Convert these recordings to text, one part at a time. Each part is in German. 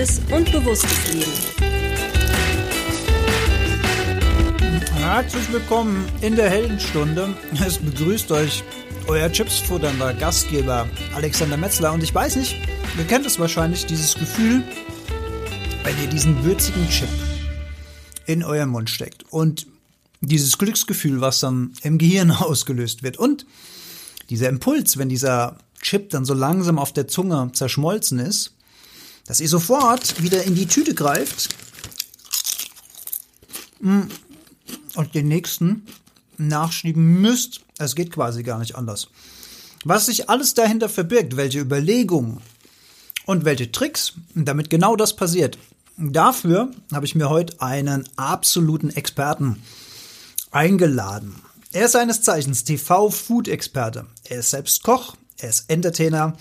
gesundes und bewusstes Leben. Herzlich willkommen in der Heldenstunde. Es begrüßt euch euer Chipsfutternder Gastgeber Alexander Metzler. Und ich weiß nicht, ihr kennt es wahrscheinlich, dieses Gefühl, wenn ihr diesen würzigen Chip in euren Mund steckt und dieses Glücksgefühl, was dann im Gehirn ausgelöst wird und dieser Impuls, wenn dieser Chip dann so langsam auf der Zunge zerschmolzen ist, dass ihr sofort wieder in die Tüte greift mm, und den nächsten nachschieben müsst. Es geht quasi gar nicht anders. Was sich alles dahinter verbirgt, welche Überlegungen und welche Tricks, damit genau das passiert. Dafür habe ich mir heute einen absoluten Experten eingeladen. Er ist seines Zeichens TV-Food-Experte. Er ist selbst Koch, er ist Entertainer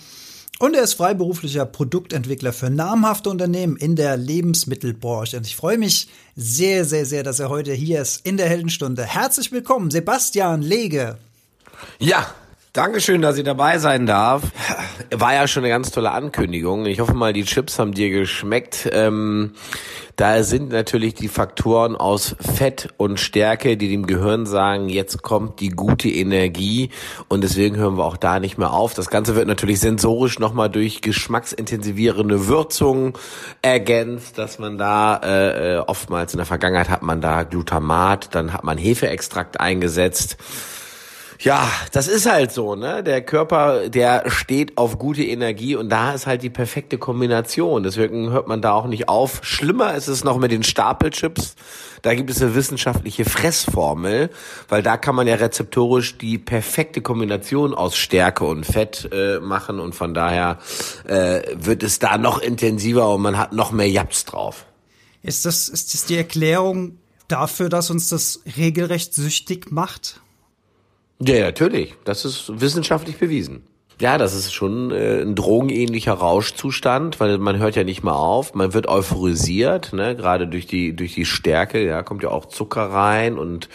und er ist freiberuflicher Produktentwickler für namhafte Unternehmen in der Lebensmittelbranche. Und ich freue mich sehr, sehr, sehr, dass er heute hier ist in der Heldenstunde. Herzlich willkommen, Sebastian Lege. Ja, Dankeschön, dass ich dabei sein darf. War ja schon eine ganz tolle Ankündigung. Ich hoffe mal, die Chips haben dir geschmeckt. Ähm, da sind natürlich die Faktoren aus Fett und Stärke, die dem Gehirn sagen, jetzt kommt die gute Energie und deswegen hören wir auch da nicht mehr auf. Das Ganze wird natürlich sensorisch nochmal durch geschmacksintensivierende Würzungen ergänzt, dass man da äh, äh oftmals in der Vergangenheit hat man da Glutamat, dann hat man Hefeextrakt eingesetzt. Ja, das ist halt so, ne? Der Körper, der steht auf gute Energie und da ist halt die perfekte Kombination. Deswegen hört man da auch nicht auf. Schlimmer ist es noch mit den Stapelchips. Da gibt es eine wissenschaftliche Fressformel, weil da kann man ja rezeptorisch die perfekte Kombination aus Stärke und Fett äh, machen und von daher äh, wird es da noch intensiver und man hat noch mehr Japs drauf. Ist das, ist das die Erklärung dafür, dass uns das regelrecht süchtig macht? Ja, natürlich. Das ist wissenschaftlich bewiesen. Ja, das ist schon äh, ein drogenähnlicher Rauschzustand, weil man hört ja nicht mal auf, man wird euphorisiert, ne, gerade durch die durch die Stärke, ja, kommt ja auch Zucker rein und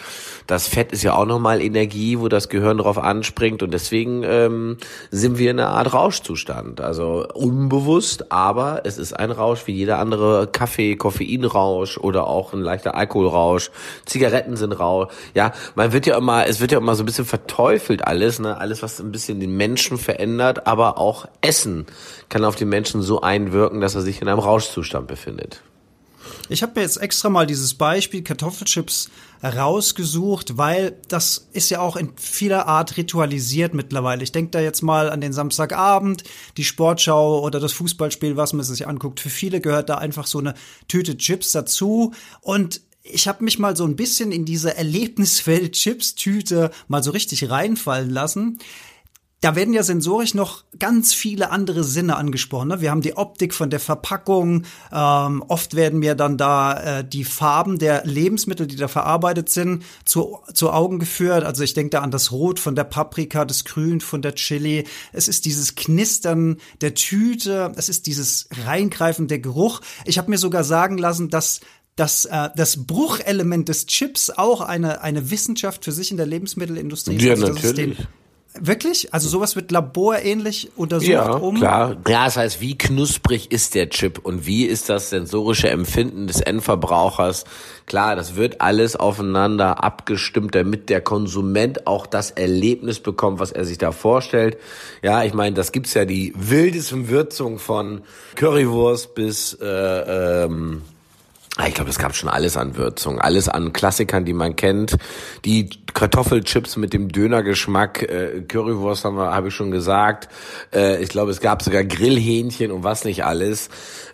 das Fett ist ja auch nochmal Energie, wo das Gehirn drauf anspringt und deswegen ähm, sind wir in einer Art Rauschzustand, also unbewusst, aber es ist ein Rausch wie jeder andere Kaffee, Koffeinrausch oder auch ein leichter Alkoholrausch, Zigaretten sind Rausch, ja, man wird ja immer, es wird ja immer so ein bisschen verteufelt alles, ne, alles was ein bisschen den Menschen verändert, aber auch Essen kann auf den Menschen so einwirken, dass er sich in einem Rauschzustand befindet. Ich habe mir jetzt extra mal dieses Beispiel Kartoffelchips rausgesucht, weil das ist ja auch in vieler Art ritualisiert mittlerweile. Ich denke da jetzt mal an den Samstagabend, die Sportschau oder das Fußballspiel, was man sich anguckt. Für viele gehört da einfach so eine Tüte Chips dazu und ich habe mich mal so ein bisschen in diese Erlebniswelt Chips-Tüte mal so richtig reinfallen lassen da werden ja sensorisch noch ganz viele andere Sinne angesprochen. Ne? Wir haben die Optik von der Verpackung. Ähm, oft werden mir dann da äh, die Farben der Lebensmittel, die da verarbeitet sind, zu, zu Augen geführt. Also ich denke da an das Rot von der Paprika, das Grün von der Chili. Es ist dieses Knistern der Tüte. Es ist dieses Reingreifen der Geruch. Ich habe mir sogar sagen lassen, dass dass äh, das Bruchelement des Chips auch eine, eine Wissenschaft für sich in der Lebensmittelindustrie ist. Ja, also, natürlich. Wirklich? Also sowas wird laborähnlich untersucht ja, um? klar. Ja, das heißt, wie knusprig ist der Chip und wie ist das sensorische Empfinden des Endverbrauchers? Klar, das wird alles aufeinander abgestimmt, damit der Konsument auch das Erlebnis bekommt, was er sich da vorstellt. Ja, ich meine, das gibt's ja die wildesten Würzungen von Currywurst bis äh, ähm, ich glaube, es gab schon alles an Würzung, alles an Klassikern, die man kennt. Die Kartoffelchips mit dem Dönergeschmack, äh, Currywurst haben wir, habe ich schon gesagt. Äh, ich glaube, es gab sogar Grillhähnchen und was nicht alles.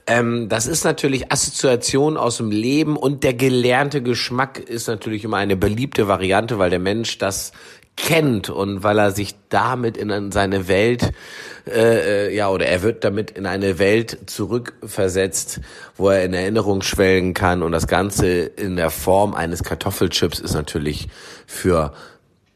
Ähm, das ist natürlich Assoziation aus dem Leben und der gelernte Geschmack ist natürlich immer eine beliebte Variante, weil der Mensch das kennt und weil er sich damit in seine Welt, äh, äh, ja, oder er wird damit in eine Welt zurückversetzt, wo er in Erinnerung schwelgen kann. Und das Ganze in der Form eines Kartoffelchips ist natürlich für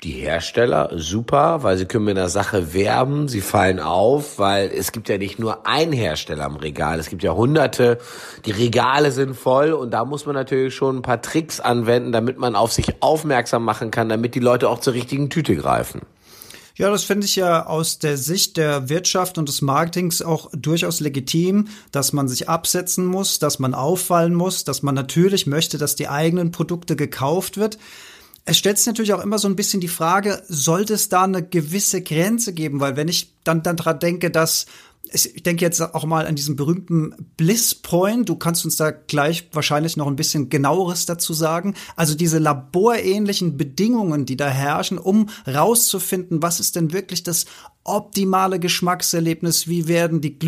die Hersteller super, weil sie können mit einer Sache werben, sie fallen auf, weil es gibt ja nicht nur ein Hersteller am Regal, es gibt ja hunderte, die Regale sind voll und da muss man natürlich schon ein paar Tricks anwenden, damit man auf sich aufmerksam machen kann, damit die Leute auch zur richtigen Tüte greifen. Ja, das finde ich ja aus der Sicht der Wirtschaft und des Marketings auch durchaus legitim, dass man sich absetzen muss, dass man auffallen muss, dass man natürlich möchte, dass die eigenen Produkte gekauft wird. Es stellt sich natürlich auch immer so ein bisschen die Frage, sollte es da eine gewisse Grenze geben? Weil wenn ich dann, dann dran denke, dass ich denke jetzt auch mal an diesen berühmten Bliss Point. Du kannst uns da gleich wahrscheinlich noch ein bisschen genaueres dazu sagen. Also diese laborähnlichen Bedingungen, die da herrschen, um rauszufinden, was ist denn wirklich das optimale Geschmackserlebnis? Wie werden die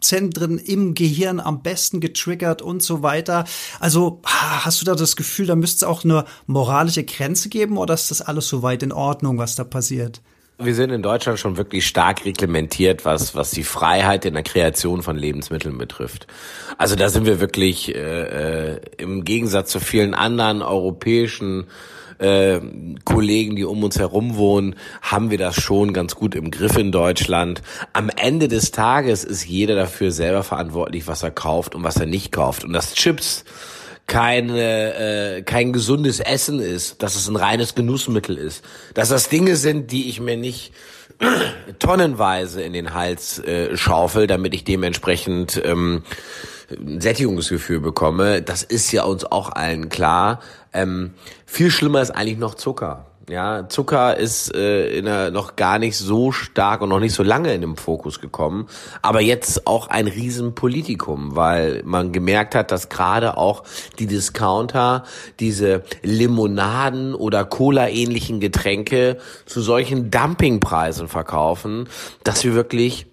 Glückszentren im Gehirn am besten getriggert und so weiter. Also hast du da das Gefühl, da müsste es auch eine moralische Grenze geben oder ist das alles soweit in Ordnung, was da passiert? Wir sind in Deutschland schon wirklich stark reglementiert, was, was die Freiheit in der Kreation von Lebensmitteln betrifft. Also da sind wir wirklich äh, äh, im Gegensatz zu vielen anderen europäischen äh, Kollegen, die um uns herum wohnen, haben wir das schon ganz gut im Griff in Deutschland. Am Ende des Tages ist jeder dafür selber verantwortlich, was er kauft und was er nicht kauft. Und das Chips keine, äh, kein gesundes Essen ist, dass es ein reines Genussmittel ist, dass das Dinge sind, die ich mir nicht tonnenweise in den Hals äh, schaufel, damit ich dementsprechend ähm, ein Sättigungsgefühl bekomme. Das ist ja uns auch allen klar. Ähm, viel schlimmer ist eigentlich noch Zucker. Ja, Zucker ist äh, in der, noch gar nicht so stark und noch nicht so lange in den Fokus gekommen, aber jetzt auch ein Riesenpolitikum, weil man gemerkt hat, dass gerade auch die Discounter diese Limonaden oder Cola-ähnlichen Getränke zu solchen Dumpingpreisen verkaufen, dass wir wirklich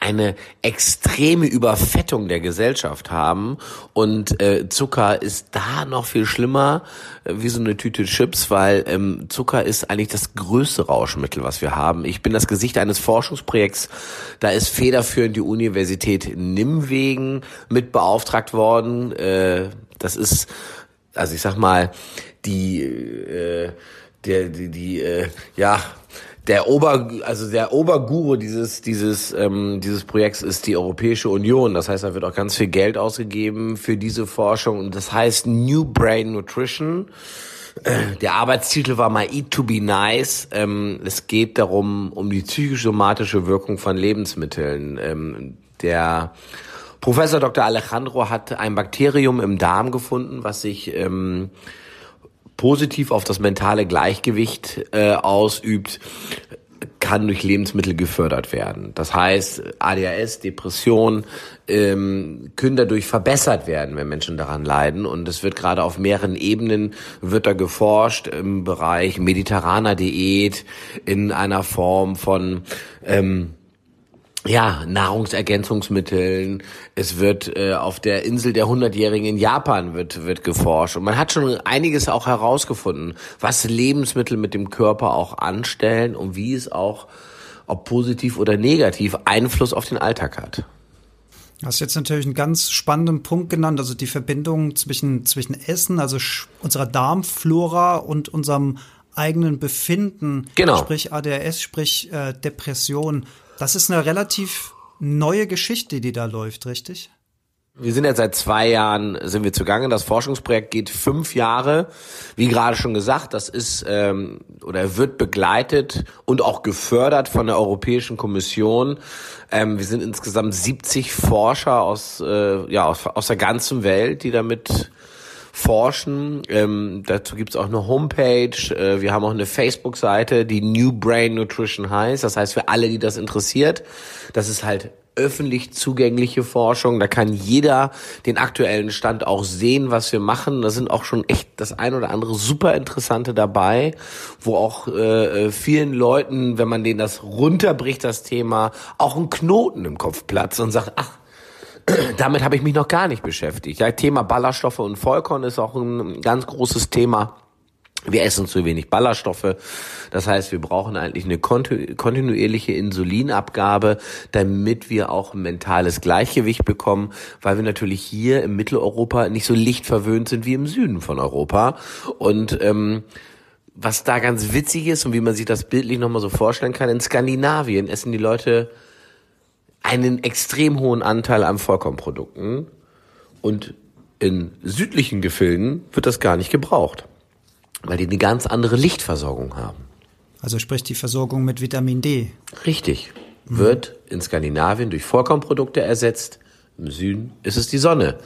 eine extreme Überfettung der Gesellschaft haben und äh, Zucker ist da noch viel schlimmer äh, wie so eine Tüte Chips, weil ähm, Zucker ist eigentlich das größte Rauschmittel, was wir haben. Ich bin das Gesicht eines Forschungsprojekts, da ist federführend die Universität Nimwegen mit beauftragt worden. Äh, das ist, also ich sag mal, die äh, der die, die äh, ja der Ober, also der Oberguru dieses, dieses, ähm, dieses Projekts ist die Europäische Union. Das heißt, da wird auch ganz viel Geld ausgegeben für diese Forschung und das heißt New Brain Nutrition. Der Arbeitstitel war mal Eat to be Nice. Ähm, es geht darum, um die psychosomatische Wirkung von Lebensmitteln. Ähm, der Professor Dr. Alejandro hat ein Bakterium im Darm gefunden, was sich ähm, positiv auf das mentale Gleichgewicht äh, ausübt, kann durch Lebensmittel gefördert werden. Das heißt, ADHS, Depression ähm, können dadurch verbessert werden, wenn Menschen daran leiden. Und es wird gerade auf mehreren Ebenen wird da geforscht im Bereich mediterraner Diät in einer Form von ähm, ja, Nahrungsergänzungsmitteln. Es wird äh, auf der Insel der Hundertjährigen in Japan wird, wird geforscht. Und man hat schon einiges auch herausgefunden, was Lebensmittel mit dem Körper auch anstellen und wie es auch, ob positiv oder negativ, Einfluss auf den Alltag hat. Du hast jetzt natürlich einen ganz spannenden Punkt genannt, also die Verbindung zwischen, zwischen Essen, also unserer Darmflora und unserem eigenen Befinden, genau. sprich ADHS, sprich äh, Depression. Das ist eine relativ neue Geschichte, die da läuft, richtig? Wir sind jetzt seit zwei Jahren sind wir zugange. Das Forschungsprojekt geht fünf Jahre. Wie gerade schon gesagt, das ist ähm, oder wird begleitet und auch gefördert von der Europäischen Kommission. Ähm, wir sind insgesamt 70 Forscher aus äh, ja aus, aus der ganzen Welt, die damit forschen. Ähm, dazu gibt's auch eine Homepage. Äh, wir haben auch eine Facebook-Seite, die New Brain Nutrition heißt. Das heißt, für alle, die das interessiert, das ist halt öffentlich zugängliche Forschung. Da kann jeder den aktuellen Stand auch sehen, was wir machen. Da sind auch schon echt das ein oder andere super interessante dabei, wo auch äh, vielen Leuten, wenn man denen das runterbricht, das Thema, auch ein Knoten im Kopf platzt und sagt, ach, damit habe ich mich noch gar nicht beschäftigt. Ja, Thema Ballaststoffe und Vollkorn ist auch ein ganz großes Thema. Wir essen zu wenig Ballaststoffe. Das heißt, wir brauchen eigentlich eine kontinuierliche Insulinabgabe, damit wir auch ein mentales Gleichgewicht bekommen, weil wir natürlich hier im Mitteleuropa nicht so licht verwöhnt sind wie im Süden von Europa. Und ähm, was da ganz witzig ist und wie man sich das bildlich nochmal so vorstellen kann, in Skandinavien essen die Leute einen extrem hohen Anteil an Vollkornprodukten und in südlichen Gefilden wird das gar nicht gebraucht, weil die eine ganz andere Lichtversorgung haben. Also sprich die Versorgung mit Vitamin D. Richtig. Wird in Skandinavien durch Vollkornprodukte ersetzt. Im Süden ist es die Sonne,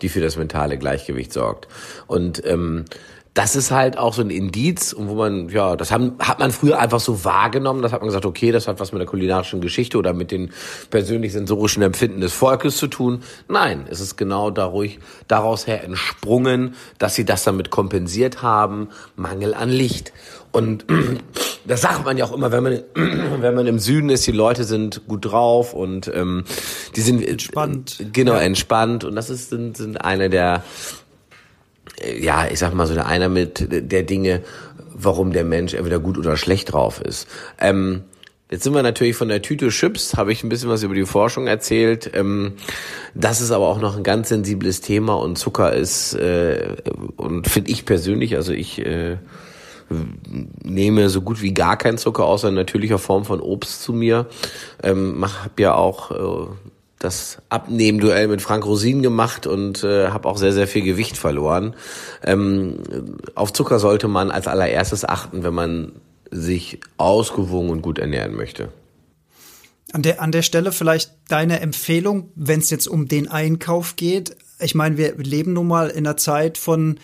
die für das mentale Gleichgewicht sorgt. Und ähm, das ist halt auch so ein Indiz, wo man, ja, das haben, hat man früher einfach so wahrgenommen. Das hat man gesagt, okay, das hat was mit der kulinarischen Geschichte oder mit den persönlich sensorischen Empfinden des Volkes zu tun. Nein, es ist genau dadurch, daraus her entsprungen, dass sie das damit kompensiert haben, Mangel an Licht. Und das sagt man ja auch immer, wenn man, wenn man im Süden ist, die Leute sind gut drauf und ähm, die sind entspannt. Genau, entspannt. Und das ist, sind, sind eine der ja, ich sag mal so einer mit der Dinge, warum der Mensch entweder gut oder schlecht drauf ist. Ähm, Jetzt sind wir natürlich von der Tüte Chips, habe ich ein bisschen was über die Forschung erzählt. Ähm, das ist aber auch noch ein ganz sensibles Thema und Zucker ist, äh, und finde ich persönlich, also ich äh, nehme so gut wie gar keinen Zucker außer in natürlicher Form von Obst zu mir. Ähm, habe ja auch äh, das Abnehmen-Duell mit Frank Rosin gemacht und äh, habe auch sehr, sehr viel Gewicht verloren. Ähm, auf Zucker sollte man als allererstes achten, wenn man sich ausgewogen und gut ernähren möchte. An der, an der Stelle vielleicht deine Empfehlung, wenn es jetzt um den Einkauf geht. Ich meine, wir leben nun mal in einer Zeit von,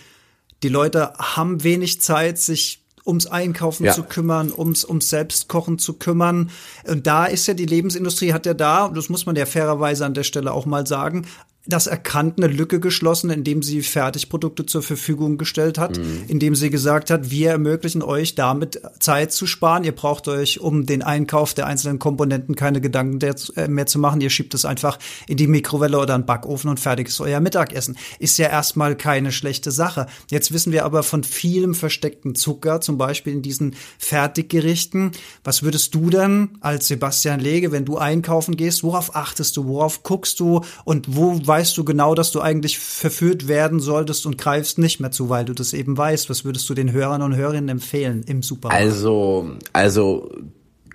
die Leute haben wenig Zeit, sich ums Einkaufen ja. zu kümmern, ums, ums Selbstkochen zu kümmern. Und da ist ja die Lebensindustrie, hat ja da, das muss man ja fairerweise an der Stelle auch mal sagen, das erkannt, eine Lücke geschlossen, indem sie Fertigprodukte zur Verfügung gestellt hat, mhm. indem sie gesagt hat, wir ermöglichen euch damit Zeit zu sparen. Ihr braucht euch um den Einkauf der einzelnen Komponenten keine Gedanken äh, mehr zu machen. Ihr schiebt es einfach in die Mikrowelle oder einen Backofen und fertig ist euer Mittagessen. Ist ja erstmal keine schlechte Sache. Jetzt wissen wir aber von vielem versteckten Zucker, zum Beispiel in diesen Fertiggerichten. Was würdest du denn als Sebastian Lege, wenn du einkaufen gehst, worauf achtest du, worauf guckst du und wo weißt du genau, dass du eigentlich verführt werden solltest und greifst nicht mehr zu, weil du das eben weißt. Was würdest du den Hörern und Hörerinnen empfehlen im Supermarkt? Also, also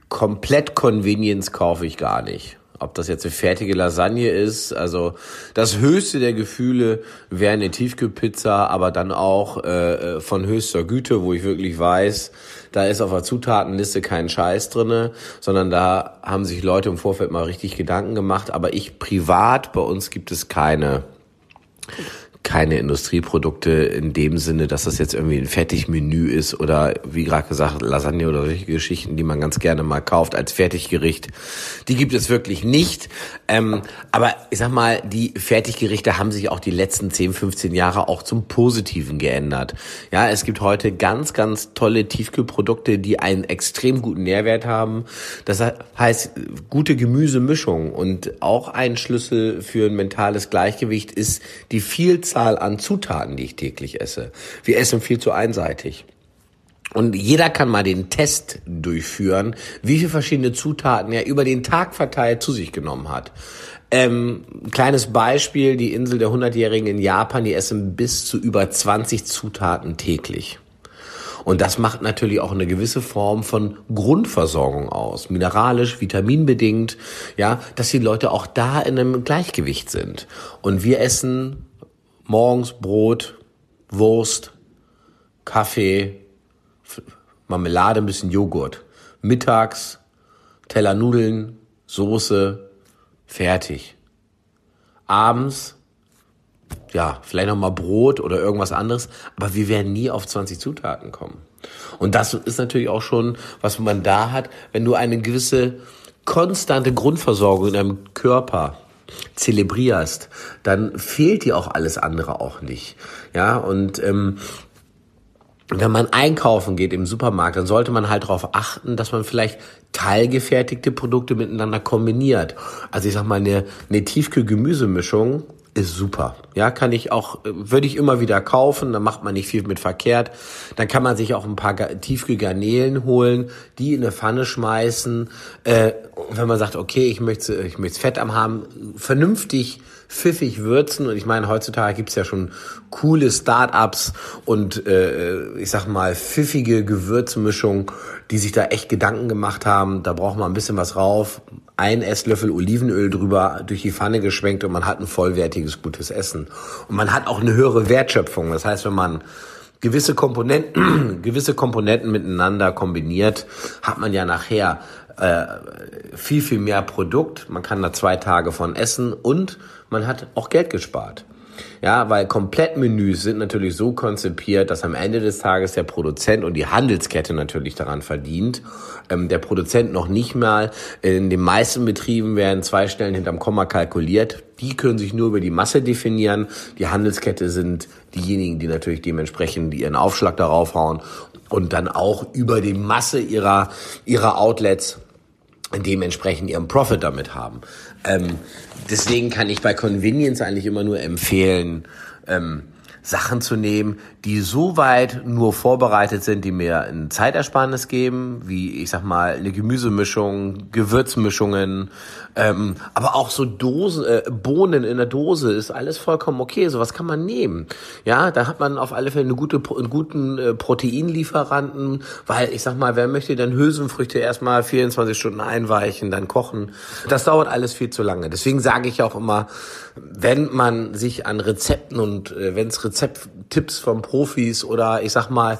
komplett Convenience kaufe ich gar nicht. Ob das jetzt eine fertige Lasagne ist, also das höchste der Gefühle wäre eine Tiefkühlpizza, aber dann auch äh, von höchster Güte, wo ich wirklich weiß, da ist auf der Zutatenliste kein Scheiß drinne, sondern da haben sich Leute im Vorfeld mal richtig Gedanken gemacht. Aber ich privat, bei uns gibt es keine keine Industrieprodukte in dem Sinne, dass das jetzt irgendwie ein Fertigmenü ist oder wie gerade gesagt Lasagne oder solche Geschichten, die man ganz gerne mal kauft als Fertiggericht. Die gibt es wirklich nicht. Ähm, aber ich sag mal, die Fertiggerichte haben sich auch die letzten 10, 15 Jahre auch zum Positiven geändert. Ja, es gibt heute ganz, ganz tolle Tiefkühlprodukte, die einen extrem guten Nährwert haben. Das heißt, gute Gemüsemischung und auch ein Schlüssel für ein mentales Gleichgewicht ist die Vielzahl Vielzahl an Zutaten, die ich täglich esse. Wir essen viel zu einseitig. Und jeder kann mal den Test durchführen, wie viele verschiedene Zutaten er über den Tag verteilt zu sich genommen hat. Ähm, kleines Beispiel, die Insel der Hundertjährigen in Japan, die essen bis zu über 20 Zutaten täglich. Und das macht natürlich auch eine gewisse Form von Grundversorgung aus. Mineralisch, vitaminbedingt, ja, dass die Leute auch da in einem Gleichgewicht sind. Und wir essen morgens Brot, Wurst, Kaffee, Marmelade, ein bisschen Joghurt. Mittags Teller Nudeln, Soße, fertig. Abends, ja, vielleicht nochmal Brot oder irgendwas anderes, aber wir werden nie auf 20 Zutaten kommen. Und das ist natürlich auch schon, was man da hat, wenn du eine gewisse konstante Grundversorgung in deinem Körper zelebrierst, dann fehlt dir auch alles andere auch nicht. Ja, und ähm, wenn man einkaufen geht im Supermarkt, dann sollte man halt darauf achten, dass man vielleicht teilgefertigte Produkte miteinander kombiniert. Also ich sag mal, eine, eine Tiefkühl-Gemüsemischung ist super. Ja, kann ich auch, würde ich immer wieder kaufen, dann macht man nicht viel mit verkehrt. Dann kann man sich auch ein paar Tiefkühlgarnelen holen, die in eine Pfanne schmeißen. Äh, wenn man sagt, okay, ich möchte, ich möchte Fett am haben, vernünftig pfiffig würzen. Und ich meine, heutzutage gibt's ja schon coole Start-ups und äh, ich sag mal pfiffige Gewürzmischungen, die sich da echt Gedanken gemacht haben. Da braucht man ein bisschen was rauf, ein Esslöffel Olivenöl drüber durch die Pfanne geschwenkt und man hat ein vollwertiges, gutes Essen. Und man hat auch eine höhere Wertschöpfung. Das heißt, wenn man gewisse Komponenten, gewisse Komponenten miteinander kombiniert, hat man ja nachher äh, viel, viel mehr Produkt. Man kann da zwei Tage von essen und man hat auch Geld gespart. Ja, weil Komplettmenüs sind natürlich so konzipiert, dass am Ende des Tages der Produzent und die Handelskette natürlich daran verdient. Ähm, der Produzent noch nicht mal. In den meisten Betrieben werden zwei Stellen hinterm Komma kalkuliert. Die können sich nur über die Masse definieren. Die Handelskette sind diejenigen, die natürlich dementsprechend ihren Aufschlag darauf hauen und dann auch über die Masse ihrer, ihrer Outlets dementsprechend ihren Profit damit haben. Ähm, deswegen kann ich bei Convenience eigentlich immer nur empfehlen, ähm, Sachen zu nehmen, die so weit nur vorbereitet sind, die mir ein Zeitersparnis geben, wie ich sag mal eine Gemüsemischung, Gewürzmischungen, ähm, aber auch so Dosen, äh, Bohnen in der Dose ist alles vollkommen okay. Sowas kann man nehmen. Ja, da hat man auf alle Fälle eine gute, einen guten äh, Proteinlieferanten, weil ich sag mal, wer möchte denn Hülsenfrüchte erstmal 24 Stunden einweichen, dann kochen? Das dauert alles viel zu lange. Deswegen sage ich auch immer, wenn man sich an Rezepten und äh, wenn es Rezepttipps von Profis oder ich sag mal,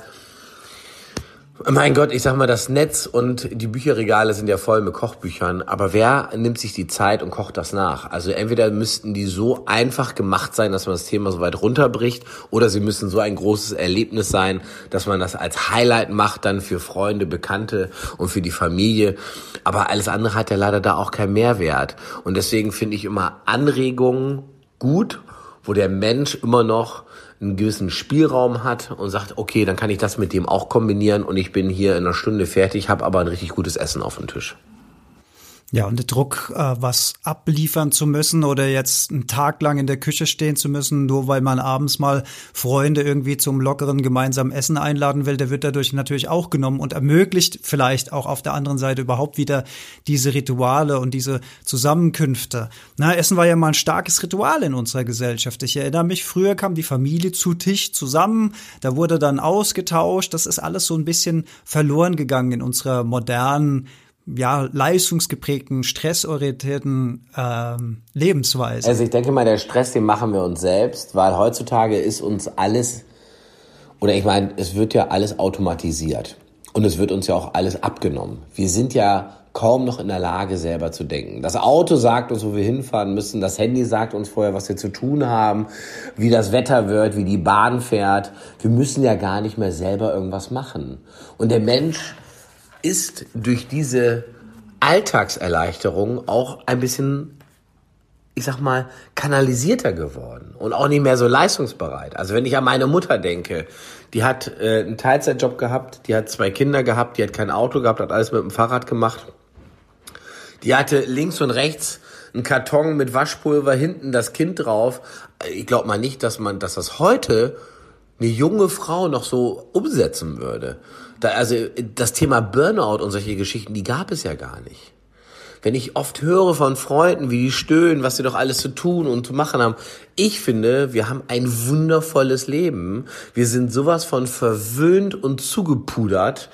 mein Gott, ich sag mal, das Netz und die Bücherregale sind ja voll mit Kochbüchern, aber wer nimmt sich die Zeit und kocht das nach? Also entweder müssten die so einfach gemacht sein, dass man das Thema so weit runterbricht, oder sie müssen so ein großes Erlebnis sein, dass man das als Highlight macht, dann für Freunde, Bekannte und für die Familie. Aber alles andere hat ja leider da auch keinen Mehrwert. Und deswegen finde ich immer Anregungen gut, wo der Mensch immer noch einen gewissen Spielraum hat und sagt, okay, dann kann ich das mit dem auch kombinieren und ich bin hier in einer Stunde fertig, habe aber ein richtig gutes Essen auf dem Tisch. Ja, und der Druck, äh, was abliefern zu müssen oder jetzt einen Tag lang in der Küche stehen zu müssen, nur weil man abends mal Freunde irgendwie zum lockeren gemeinsamen Essen einladen will, der wird dadurch natürlich auch genommen und ermöglicht vielleicht auch auf der anderen Seite überhaupt wieder diese Rituale und diese Zusammenkünfte. Na, Essen war ja mal ein starkes Ritual in unserer Gesellschaft. Ich erinnere mich, früher kam die Familie zu Tisch zusammen, da wurde dann ausgetauscht. Das ist alles so ein bisschen verloren gegangen in unserer modernen ja, leistungsgeprägten, stressorientierten ähm, Lebensweise. Also ich denke mal, der Stress, den machen wir uns selbst, weil heutzutage ist uns alles, oder ich meine, es wird ja alles automatisiert und es wird uns ja auch alles abgenommen. Wir sind ja kaum noch in der Lage, selber zu denken. Das Auto sagt uns, wo wir hinfahren müssen. Das Handy sagt uns vorher, was wir zu tun haben, wie das Wetter wird, wie die Bahn fährt. Wir müssen ja gar nicht mehr selber irgendwas machen. Und der Mensch ist durch diese Alltagserleichterung auch ein bisschen, ich sag mal, kanalisierter geworden und auch nicht mehr so leistungsbereit. Also wenn ich an meine Mutter denke, die hat äh, einen Teilzeitjob gehabt, die hat zwei Kinder gehabt, die hat kein Auto gehabt, hat alles mit dem Fahrrad gemacht. Die hatte links und rechts einen Karton mit Waschpulver, hinten das Kind drauf. Ich glaube mal nicht, dass man, dass das heute eine junge Frau noch so umsetzen würde. Da, also das Thema Burnout und solche Geschichten, die gab es ja gar nicht. Wenn ich oft höre von Freunden, wie die stöhnen, was sie doch alles zu tun und zu machen haben. Ich finde, wir haben ein wundervolles Leben. Wir sind sowas von verwöhnt und zugepudert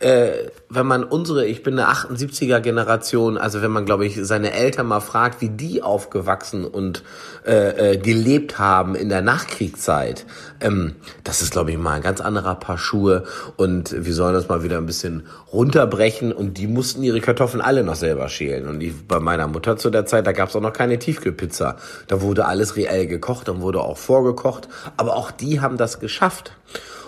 äh, wenn man unsere, ich bin eine 78er Generation, also wenn man, glaube ich, seine Eltern mal fragt, wie die aufgewachsen und äh, äh, gelebt haben in der Nachkriegszeit, ähm, das ist, glaube ich, mal ein ganz anderer Paar Schuhe und wir sollen das mal wieder ein bisschen runterbrechen und die mussten ihre Kartoffeln alle noch selber schälen. Und die, bei meiner Mutter zu der Zeit, da gab es auch noch keine Tiefkühlpizza, da wurde alles reell gekocht, dann wurde auch vorgekocht, aber auch die haben das geschafft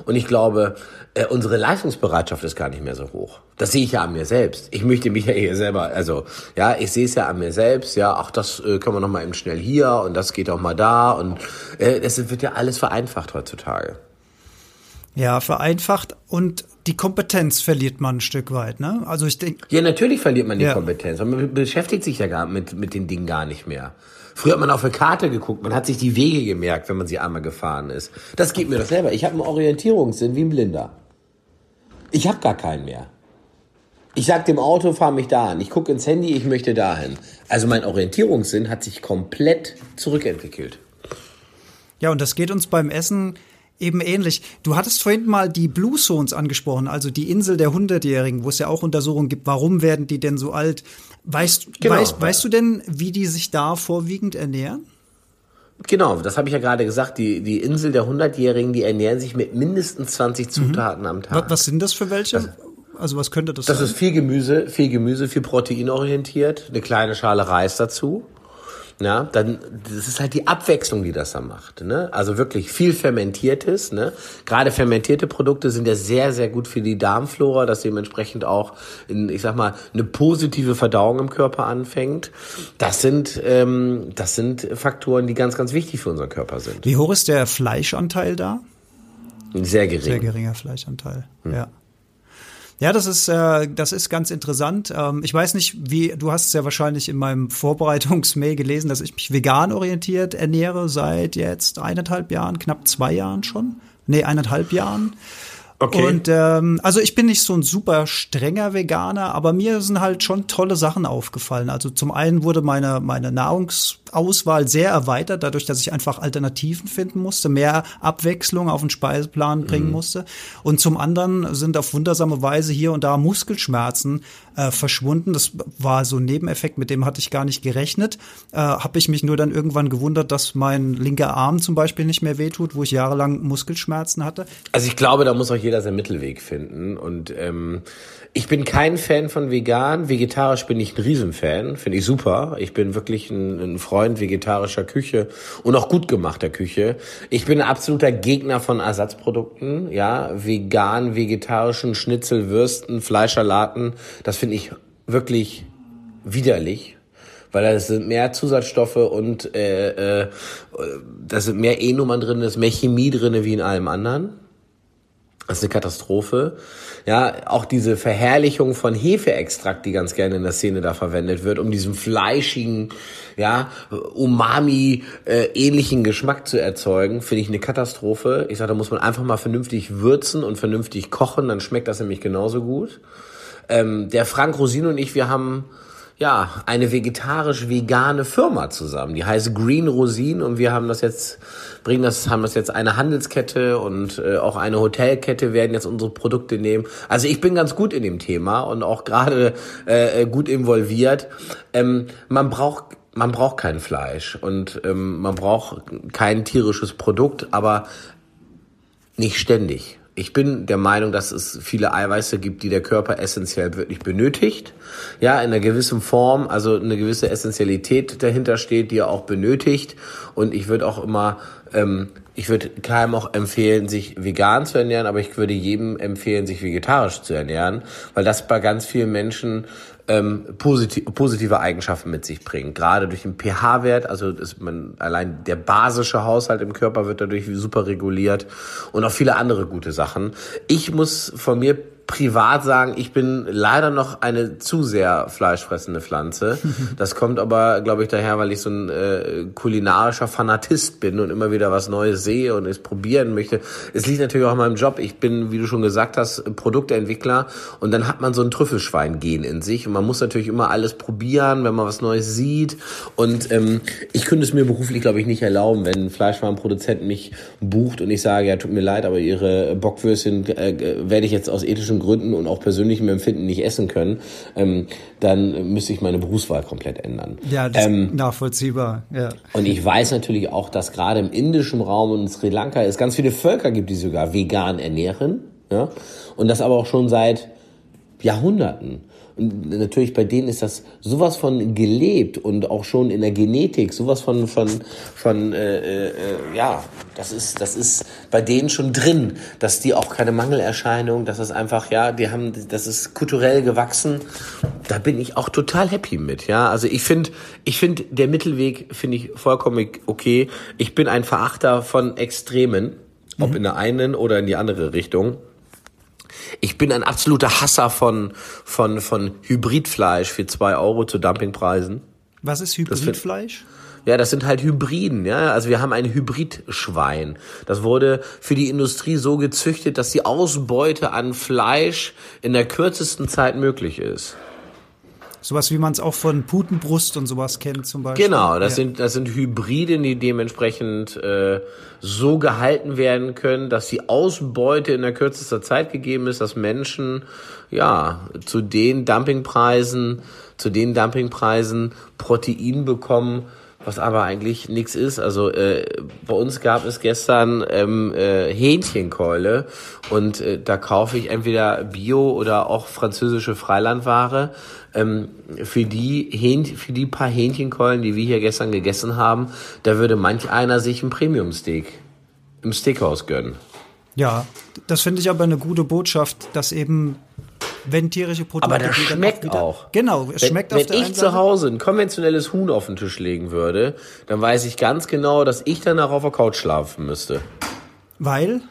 und ich glaube, äh, unsere Leistungsbereitschaft ist gar nicht mehr so hoch. Das sehe ich ja an mir selbst. Ich möchte mich ja hier selber, also ja, ich sehe es ja an mir selbst, ja, ach, das äh, können wir noch mal eben schnell hier und das geht auch mal da und äh, es wird ja alles vereinfacht heutzutage. Ja, vereinfacht und die Kompetenz verliert man ein Stück weit, ne? Also ich denke. Ja, natürlich verliert man die ja. Kompetenz. Man beschäftigt sich ja gar mit, mit den Dingen gar nicht mehr. Früher hat man auf eine Karte geguckt, man hat sich die Wege gemerkt, wenn man sie einmal gefahren ist. Das geht mir doch selber. Ich habe einen Orientierungssinn wie ein Blinder. Ich habe gar keinen mehr. Ich sag dem Auto, fahr mich da an. Ich gucke ins Handy, ich möchte dahin. Also mein Orientierungssinn hat sich komplett zurückentwickelt. Ja, und das geht uns beim Essen eben ähnlich. Du hattest vorhin mal die Blue Zones angesprochen, also die Insel der Hundertjährigen, wo es ja auch Untersuchungen gibt. Warum werden die denn so alt? Weißt, genau. weißt, weißt du denn, wie die sich da vorwiegend ernähren? Genau, das habe ich ja gerade gesagt. Die, die Insel der Hundertjährigen, die ernähren sich mit mindestens 20 Zutaten mhm. am Tag. Was, was sind das für welche? Das, also was könnte das, das sein? Das ist viel Gemüse, viel Gemüse, viel proteinorientiert, eine kleine Schale Reis dazu. Ja, dann das ist halt die Abwechslung, die das da macht. Ne? Also wirklich viel fermentiertes. Ne? Gerade fermentierte Produkte sind ja sehr, sehr gut für die Darmflora, dass dementsprechend auch, in, ich sag mal, eine positive Verdauung im Körper anfängt. Das sind, ähm, das sind Faktoren, die ganz, ganz wichtig für unseren Körper sind. Wie hoch ist der Fleischanteil da? Sehr gering. Sehr geringer Fleischanteil. Hm. Ja. Ja, das ist, äh, das ist ganz interessant. Ähm, ich weiß nicht, wie, du hast es ja wahrscheinlich in meinem Vorbereitungsmail gelesen, dass ich mich vegan orientiert ernähre seit jetzt eineinhalb Jahren, knapp zwei Jahren schon. Nee, eineinhalb Jahren. Okay. Und ähm, also ich bin nicht so ein super strenger Veganer, aber mir sind halt schon tolle Sachen aufgefallen. Also zum einen wurde meine meine Nahrungsauswahl sehr erweitert, dadurch, dass ich einfach Alternativen finden musste, mehr Abwechslung auf den Speiseplan bringen mhm. musste. Und zum anderen sind auf wundersame Weise hier und da Muskelschmerzen äh, verschwunden. Das war so ein Nebeneffekt, mit dem hatte ich gar nicht gerechnet. Äh, Habe ich mich nur dann irgendwann gewundert, dass mein linker Arm zum Beispiel nicht mehr wehtut, wo ich jahrelang Muskelschmerzen hatte. Also ich glaube, da muss auch jeder seinen Mittelweg finden. Und ähm, ich bin kein Fan von vegan. Vegetarisch bin ich ein Riesenfan. Finde ich super. Ich bin wirklich ein, ein Freund vegetarischer Küche und auch gut gemachter Küche. Ich bin ein absoluter Gegner von Ersatzprodukten. Ja, vegan, vegetarischen Schnitzel, Würsten, Fleischalaten. Das finde ich wirklich widerlich, weil da sind mehr Zusatzstoffe und äh, äh, da sind mehr E-Nummern drin, da ist mehr Chemie drin wie in allem anderen. Das ist eine Katastrophe. Ja, auch diese Verherrlichung von Hefeextrakt, die ganz gerne in der Szene da verwendet wird, um diesen fleischigen, ja, Umami äh, Geschmack zu erzeugen, finde ich eine Katastrophe. Ich sage, da muss man einfach mal vernünftig würzen und vernünftig kochen, dann schmeckt das nämlich genauso gut. Ähm, der Frank Rosin und ich, wir haben ja eine vegetarisch-vegane Firma zusammen. Die heißt Green Rosin und wir haben das jetzt bringen das haben das jetzt eine Handelskette und äh, auch eine Hotelkette werden jetzt unsere Produkte nehmen. Also ich bin ganz gut in dem Thema und auch gerade äh, gut involviert. Ähm, man braucht man braucht kein Fleisch und ähm, man braucht kein tierisches Produkt, aber nicht ständig. Ich bin der Meinung, dass es viele Eiweiße gibt, die der Körper essentiell wirklich benötigt. Ja, in einer gewissen Form, also eine gewisse Essentialität dahinter steht, die er auch benötigt. Und ich würde auch immer, ähm, ich würde keinem auch empfehlen, sich vegan zu ernähren, aber ich würde jedem empfehlen, sich vegetarisch zu ernähren, weil das bei ganz vielen Menschen ähm, positiv, positive Eigenschaften mit sich bringt. Gerade durch den pH-Wert, also man, allein der basische Haushalt im Körper wird dadurch super reguliert und auch viele andere gute Sachen. Ich muss von mir privat sagen, ich bin leider noch eine zu sehr fleischfressende Pflanze. Das kommt aber, glaube ich, daher, weil ich so ein äh, kulinarischer Fanatist bin und immer wieder was Neues sehe und es probieren möchte. Es liegt natürlich auch an meinem Job. Ich bin, wie du schon gesagt hast, Produktentwickler und dann hat man so ein Trüffelschwein-Gen in sich und man muss natürlich immer alles probieren, wenn man was Neues sieht. Und ähm, ich könnte es mir beruflich, glaube ich, nicht erlauben, wenn ein Fleischwarenproduzent mich bucht und ich sage, ja, tut mir leid, aber ihre Bockwürstchen äh, werde ich jetzt aus ethischen Gründen und auch persönlichem Empfinden nicht essen können, ähm, dann müsste ich meine Berufswahl komplett ändern. Ja, das ähm, ist nachvollziehbar. Ja. Und ich weiß natürlich auch, dass gerade im indischen Raum und in Sri Lanka es ganz viele Völker gibt, die sogar vegan ernähren. Ja? Und das aber auch schon seit Jahrhunderten. Und natürlich bei denen ist das sowas von gelebt und auch schon in der Genetik, sowas von, von, von äh, äh, ja, das ist, das ist bei denen schon drin, dass die auch keine Mangelerscheinung, dass es einfach, ja, die haben, das ist kulturell gewachsen. Da bin ich auch total happy mit, ja. Also ich finde, ich finde, der Mittelweg finde ich vollkommen okay. Ich bin ein Verachter von Extremen, ob mhm. in der einen oder in die andere Richtung. Ich bin ein absoluter Hasser von, von, von Hybridfleisch für zwei Euro zu Dumpingpreisen. Was ist Hybridfleisch? Ja, das sind halt Hybriden, ja. Also wir haben ein Hybridschwein. Das wurde für die Industrie so gezüchtet, dass die Ausbeute an Fleisch in der kürzesten Zeit möglich ist. Sowas wie man es auch von Putenbrust und sowas kennt zum Beispiel. Genau, das ja. sind das sind Hybride, die dementsprechend äh, so gehalten werden können, dass die Ausbeute in der kürzester Zeit gegeben ist, dass Menschen ja zu den Dumpingpreisen, zu den Dumpingpreisen Protein bekommen, was aber eigentlich nichts ist. Also äh, bei uns gab es gestern ähm, äh, Hähnchenkeule und äh, da kaufe ich entweder Bio oder auch französische Freilandware. Ähm, für die Hähn für die paar Hähnchenkeulen, die wir hier gestern gegessen haben, da würde manch einer sich ein Premium-Steak im Steakhouse gönnen. Ja, das finde ich aber eine gute Botschaft, dass eben wenn tierische Produkte. Aber das schmeckt auch, auch. Genau, es wenn, schmeckt wenn auf der Wenn ich zu Hause ein konventionelles Huhn auf den Tisch legen würde, dann weiß ich ganz genau, dass ich danach auf der Couch schlafen müsste. Weil?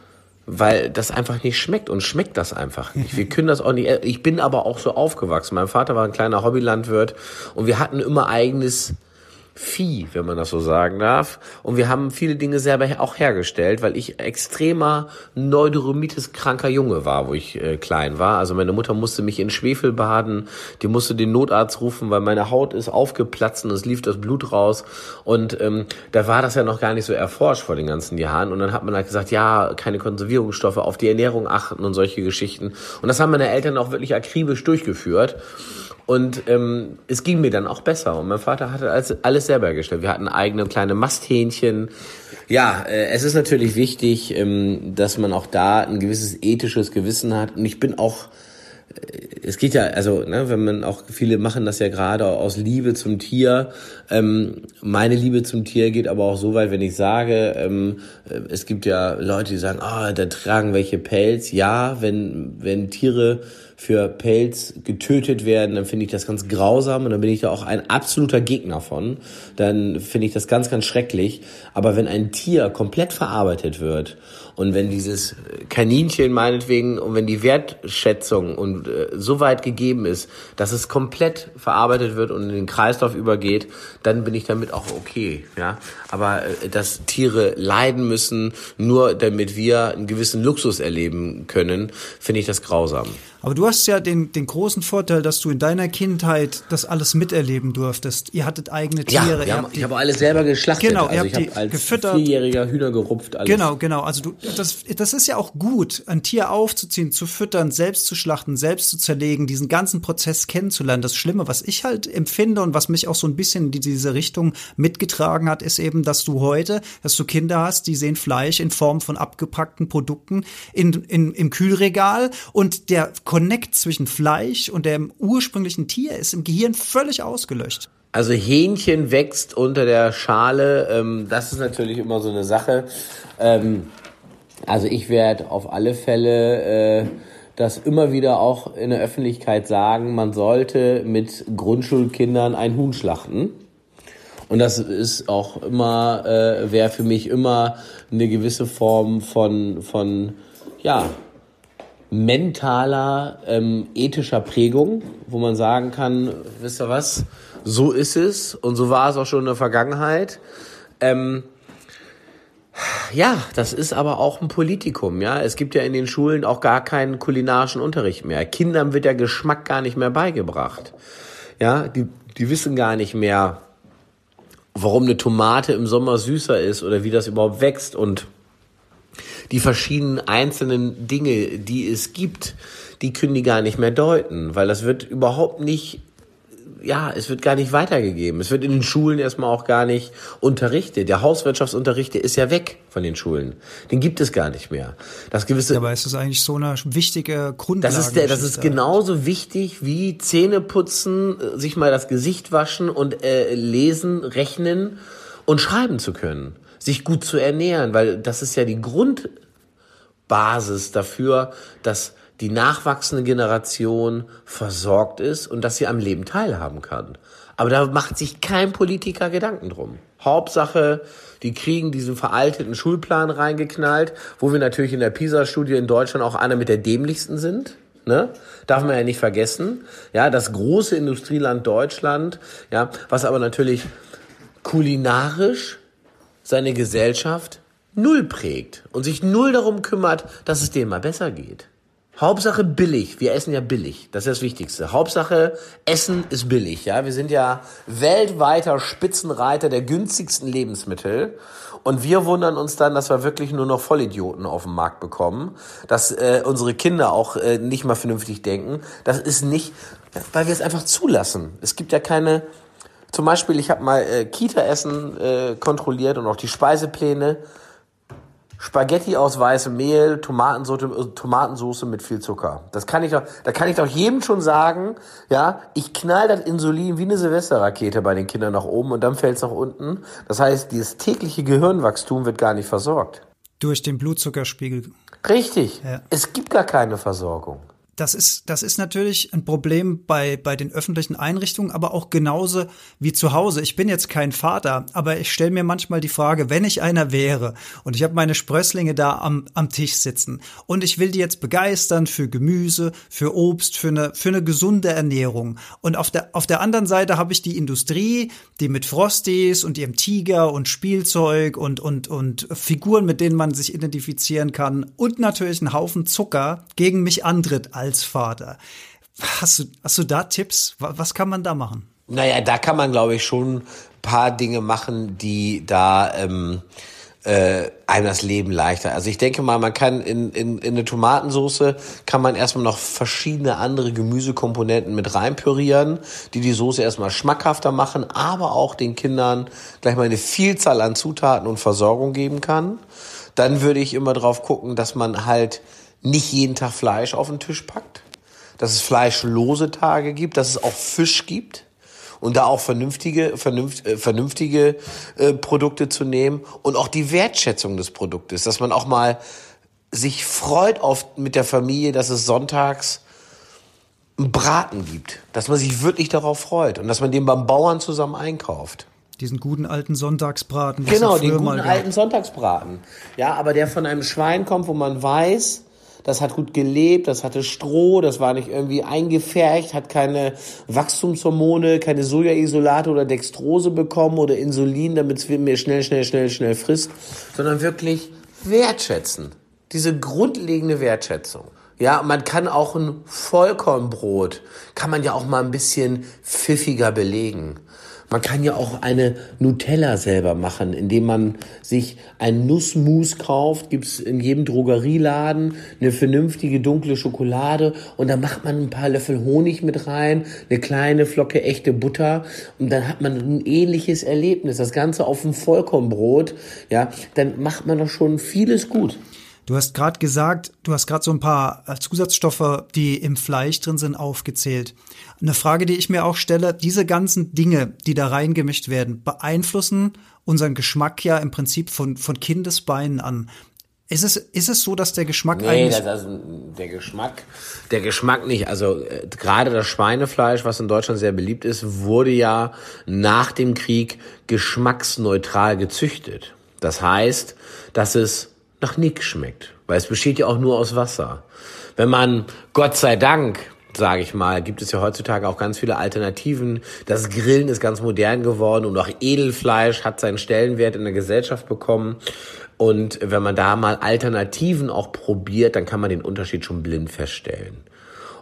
Weil das einfach nicht schmeckt und schmeckt das einfach nicht. Wir können das auch nicht. Ich bin aber auch so aufgewachsen. Mein Vater war ein kleiner Hobbylandwirt und wir hatten immer eigenes Vieh, wenn man das so sagen darf. Und wir haben viele Dinge selber auch hergestellt, weil ich extremer Neurodermitis-kranker Junge war, wo ich äh, klein war. Also meine Mutter musste mich in Schwefel baden, die musste den Notarzt rufen, weil meine Haut ist aufgeplatzt und es lief das Blut raus. Und ähm, da war das ja noch gar nicht so erforscht vor den ganzen Jahren. Und dann hat man halt gesagt, ja, keine Konservierungsstoffe, auf die Ernährung achten und solche Geschichten. Und das haben meine Eltern auch wirklich akribisch durchgeführt. Und ähm, es ging mir dann auch besser. Und mein Vater hatte alles, alles selber hergestellt. Wir hatten eigene kleine Masthähnchen. Ja, äh, es ist natürlich wichtig, ähm, dass man auch da ein gewisses ethisches Gewissen hat. Und ich bin auch äh, es geht ja, also, ne, wenn man auch, viele machen das ja gerade aus Liebe zum Tier. Ähm, meine Liebe zum Tier geht aber auch so weit, wenn ich sage, ähm, äh, es gibt ja Leute, die sagen, ah, oh, da tragen welche Pelz. Ja, wenn, wenn Tiere für Pelz getötet werden, dann finde ich das ganz grausam und dann bin ich da auch ein absoluter Gegner von. Dann finde ich das ganz, ganz schrecklich. Aber wenn ein Tier komplett verarbeitet wird und wenn dieses Kaninchen meinetwegen und wenn die Wertschätzung und äh, so weit gegeben ist, dass es komplett verarbeitet wird und in den Kreislauf übergeht, dann bin ich damit auch okay, ja. Aber äh, dass Tiere leiden müssen, nur damit wir einen gewissen Luxus erleben können, finde ich das grausam. Aber du hast ja den, den großen Vorteil, dass du in deiner Kindheit das alles miterleben durftest. Ihr hattet eigene Tiere. Ja, haben, ich habe alles selber geschlachtet. Genau, also ihr habt die als gefüttert. vierjähriger Hühner gerupft. Alles. Genau, genau. Also du, das, das ist ja auch gut, ein Tier aufzuziehen, zu füttern, selbst zu schlachten, selbst zu zerlegen, diesen ganzen Prozess kennenzulernen. Das Schlimme, was ich halt empfinde und was mich auch so ein bisschen in diese Richtung mitgetragen hat, ist eben, dass du heute, dass du Kinder hast, die sehen Fleisch in Form von abgepackten Produkten in, in, im Kühlregal und der Connect zwischen Fleisch und dem ursprünglichen Tier ist im Gehirn völlig ausgelöscht. Also Hähnchen wächst unter der Schale. Ähm, das ist natürlich immer so eine Sache. Ähm, also ich werde auf alle Fälle äh, das immer wieder auch in der Öffentlichkeit sagen, man sollte mit Grundschulkindern ein Huhn schlachten. Und das ist auch immer, äh, wäre für mich immer eine gewisse Form von, von ja, mentaler, ähm, ethischer Prägung, wo man sagen kann, wisst ihr was, so ist es und so war es auch schon in der Vergangenheit. Ähm, ja, das ist aber auch ein Politikum, ja. Es gibt ja in den Schulen auch gar keinen kulinarischen Unterricht mehr. Kindern wird der Geschmack gar nicht mehr beigebracht. Ja, die, die wissen gar nicht mehr, warum eine Tomate im Sommer süßer ist oder wie das überhaupt wächst und die verschiedenen einzelnen Dinge, die es gibt, die können die gar nicht mehr deuten, weil das wird überhaupt nicht ja, es wird gar nicht weitergegeben. Es wird in den Schulen erstmal auch gar nicht unterrichtet. Der Hauswirtschaftsunterricht, der ist ja weg von den Schulen. Den gibt es gar nicht mehr. Das gewisse. Aber es ist eigentlich so eine wichtige Grundlage. Das ist der, das ist genauso wichtig wie Zähne putzen, sich mal das Gesicht waschen und äh, lesen, rechnen und schreiben zu können sich gut zu ernähren, weil das ist ja die Grundbasis dafür, dass die nachwachsende Generation versorgt ist und dass sie am Leben teilhaben kann. Aber da macht sich kein Politiker Gedanken drum. Hauptsache, die kriegen diesen veralteten Schulplan reingeknallt, wo wir natürlich in der PISA-Studie in Deutschland auch einer mit der dämlichsten sind. Ne? Darf man ja nicht vergessen. Ja, das große Industrieland Deutschland, ja, was aber natürlich kulinarisch seine Gesellschaft null prägt und sich null darum kümmert, dass es denen mal besser geht. Hauptsache billig. Wir essen ja billig. Das ist das Wichtigste. Hauptsache Essen ist billig. Ja, wir sind ja weltweiter Spitzenreiter der günstigsten Lebensmittel. Und wir wundern uns dann, dass wir wirklich nur noch Vollidioten auf dem Markt bekommen, dass äh, unsere Kinder auch äh, nicht mal vernünftig denken. Das ist nicht, weil wir es einfach zulassen. Es gibt ja keine Zum Beispiel, ich habe mal äh, Kita-Essen äh, kontrolliert und auch die Speisepläne. Spaghetti aus weißem Mehl, Tomatensoße, Tomatensoße mit viel Zucker. Das kann ich doch, da kann ich doch jedem schon sagen, ja, ich knall das Insulin wie eine Silvesterrakete bei den Kindern nach oben und dann fällt's nach unten. Das heißt, dieses tägliche Gehirnwachstum wird gar nicht versorgt. Durch den Blutzuckerspiegel. Richtig. Ja. Es gibt gar keine Versorgung das ist, das ist natürlich ein Problem bei, bei den öffentlichen Einrichtungen, aber auch genauso wie zu Hause. Ich bin jetzt kein Vater, aber ich stelle mir manchmal die Frage, wenn ich einer wäre und ich habe meine Sprösslinge da am, am Tisch sitzen und ich will die jetzt begeistern für Gemüse, für Obst, für eine, für eine gesunde Ernährung. Und auf der, auf der anderen Seite habe ich die Industrie, die mit Frosties und ihrem Tiger und Spielzeug und, und, und Figuren, mit denen man sich identifizieren kann und natürlich einen Haufen Zucker gegen mich antritt als Vater. Hast du, hast du da Tipps? Was kann man da machen? Naja, da kann man, glaube ich, schon ein paar Dinge machen, die da ähm, äh, einem das Leben leichter. Also ich denke mal, man kann in, in, in eine Tomatensauce kann man erstmal noch verschiedene andere Gemüsekomponenten mit reinpürieren, die die Soße erstmal schmackhafter machen, aber auch den Kindern gleich mal eine Vielzahl an Zutaten und Versorgung geben kann. Dann würde ich immer drauf gucken, dass man halt nicht jeden Tag Fleisch auf den Tisch packt, dass es fleischlose Tage gibt, dass es auch Fisch gibt und da auch vernünftige, vernünft, äh, vernünftige äh, Produkte zu nehmen und auch die Wertschätzung des Produktes, dass man auch mal sich freut auf, mit der Familie, dass es sonntags einen Braten gibt, dass man sich wirklich darauf freut und dass man den beim Bauern zusammen einkauft. Diesen guten alten Sonntagsbraten. Genau, den guten alten Sonntagsbraten. Ja, aber der von einem Schwein kommt, wo man weiß, das hat gut gelebt, das hatte Stroh, das war nicht irgendwie eingefärcht, hat keine Wachstumshormone, keine Sojaisolate oder Dextrose bekommen oder Insulin, damit es mir schnell, schnell, schnell, schnell frisst, sondern wirklich wertschätzen. Diese grundlegende Wertschätzung. Ja, man kann auch ein Vollkornbrot, kann man ja auch mal ein bisschen pfiffiger belegen. Man kann ja auch eine Nutella selber machen, indem man sich ein Nussmus kauft, gibt's in jedem Drogerieladen eine vernünftige dunkle Schokolade und dann macht man ein paar Löffel Honig mit rein, eine kleine Flocke echte Butter und dann hat man ein ähnliches Erlebnis. Das Ganze auf dem Vollkornbrot, ja, dann macht man doch schon vieles gut. Du hast gerade gesagt, du hast gerade so ein paar äh, Zusatzstoffe, die im Fleisch drin sind, aufgezählt. Eine Frage, die ich mir auch stelle, diese ganzen Dinge, die da reingemischt werden, beeinflussen unseren Geschmack ja im Prinzip von, von Kindesbeinen an. Ist es, ist es so, dass der Geschmack nee, eigentlich. Das, also der Geschmack, der Geschmack nicht. Also äh, gerade das Schweinefleisch, was in Deutschland sehr beliebt ist, wurde ja nach dem Krieg geschmacksneutral gezüchtet. Das heißt, dass es nach nix schmeckt, weil es besteht ja auch nur aus Wasser. Wenn man, Gott sei Dank, sage ich mal, gibt es ja heutzutage auch ganz viele Alternativen. Das Grillen ist ganz modern geworden und auch Edelfleisch hat seinen Stellenwert in der Gesellschaft bekommen. Und wenn man da mal Alternativen auch probiert, dann kann man den Unterschied schon blind feststellen.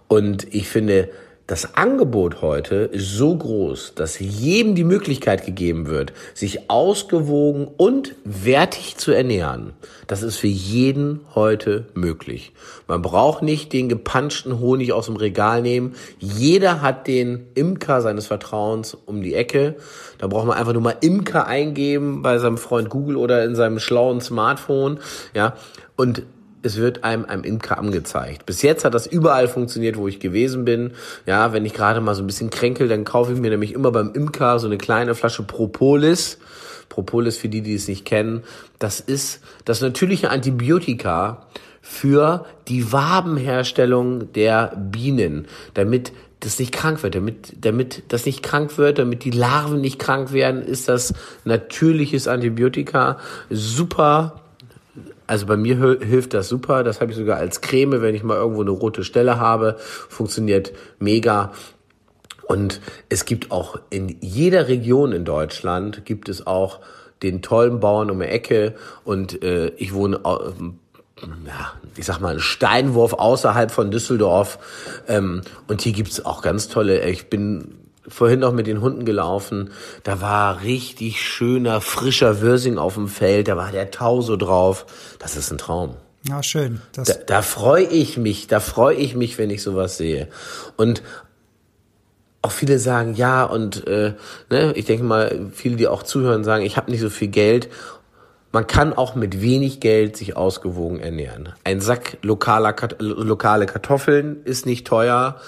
Und ich finde, das Angebot heute ist so groß, dass jedem die Möglichkeit gegeben wird, sich ausgewogen und wertig zu ernähren. Das ist für jeden heute möglich. Man braucht nicht den gepanschten Honig aus dem Regal nehmen. Jeder hat den Imker seines Vertrauens um die Ecke. Da braucht man einfach nur mal Imker eingeben bei seinem Freund Google oder in seinem schlauen Smartphone, ja. Und es wird einem einem Imker angezeigt. Bis jetzt hat das überall funktioniert, wo ich gewesen bin. Ja, wenn ich gerade mal so ein bisschen kränkel, dann kaufe ich mir nämlich immer beim Imker so eine kleine Flasche Propolis. Propolis, für die, die es nicht kennen, das ist das natürliche Antibiotika für die Wabenherstellung der Bienen, damit das nicht krank wird, damit, damit das nicht krank wird, damit die Larven nicht krank werden, ist das natürliches Antibiotika super also bei mir hilft das super. Das habe ich sogar als Creme, wenn ich mal irgendwo eine rote Stelle habe. Funktioniert mega. Und es gibt auch in jeder Region in Deutschland gibt es auch den tollen Bauern um die Ecke. Und äh, ich wohne äh, ja, ich sag mal, einen Steinwurf außerhalb von Düsseldorf. Ähm, und hier gibt's auch ganz tolle, ich bin vorhin noch mit den Hunden gelaufen. Da war richtig schöner, frischer Würsing auf dem Feld. Da war der Tau so drauf. Das ist ein Traum. Ja, schön. Das da, da freue ich mich, da freue ich mich, wenn ich sowas sehe. Und auch viele sagen, ja, und äh, ne, ich denke mal, viele, die auch zuhören, sagen, ich habe nicht so viel Geld. Man kann auch mit wenig Geld sich ausgewogen ernähren. Ein Sack lokaler, lokale Kartoffeln ist nicht teuer.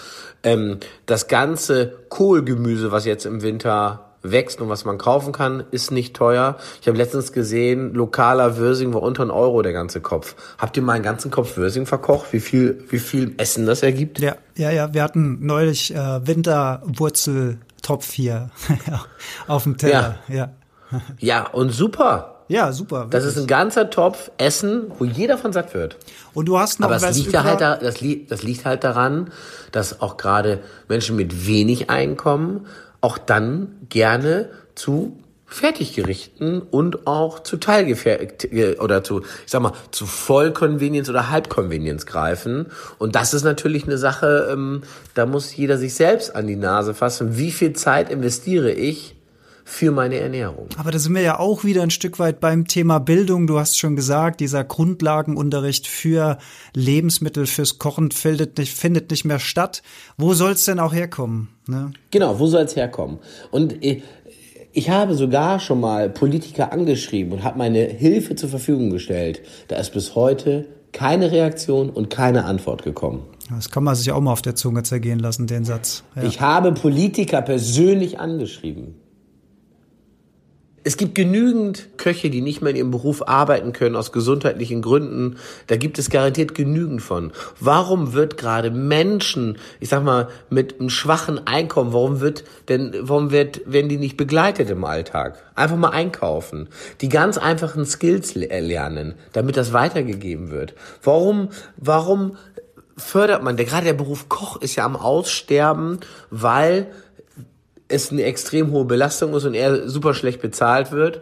Ähm, das ganze Kohlgemüse, was jetzt im Winter wächst und was man kaufen kann, ist nicht teuer. Ich habe letztens gesehen, lokaler Würsing war unter ein Euro der ganze Kopf. Habt ihr mal einen ganzen Kopf Würsing verkocht? Wie viel, wie viel Essen das ergibt? Ja, ja, ja. Wir hatten neulich äh, Winterwurzeltopf hier auf dem Teller. Ja. ja. ja, und super. Ja, super. Wirklich. Das ist ein ganzer Topf Essen, wo jeder von satt wird. Und du hast noch Aber es liegt, halt da, das, li das liegt halt daran, dass auch gerade Menschen mit wenig Einkommen auch dann gerne zu Fertiggerichten und auch zu Teilgefertigt oder zu, ich sag mal, zu Vollconvenience oder Halbconvenience greifen. Und das ist natürlich eine Sache, ähm, da muss jeder sich selbst an die Nase fassen. Wie viel Zeit investiere ich für meine Ernährung. Aber da sind wir ja auch wieder ein Stück weit beim Thema Bildung. Du hast schon gesagt, dieser Grundlagenunterricht für Lebensmittel, fürs Kochen findet nicht, findet nicht mehr statt. Wo soll es denn auch herkommen? Ne? Genau, wo soll es herkommen? Und ich, ich habe sogar schon mal Politiker angeschrieben und habe meine Hilfe zur Verfügung gestellt. Da ist bis heute keine Reaktion und keine Antwort gekommen. Das kann man sich auch mal auf der Zunge zergehen lassen, den Satz. Ja. Ich habe Politiker persönlich angeschrieben. Es gibt genügend Köche, die nicht mehr in ihrem Beruf arbeiten können aus gesundheitlichen Gründen. Da gibt es garantiert genügend von. Warum wird gerade Menschen, ich sag mal, mit einem schwachen Einkommen, warum wird denn, warum wird, werden die nicht begleitet im Alltag? Einfach mal einkaufen. Die ganz einfachen Skills lernen, damit das weitergegeben wird. Warum, warum fördert man, der, gerade der Beruf Koch ist ja am Aussterben, weil es eine extrem hohe Belastung ist und er super schlecht bezahlt wird.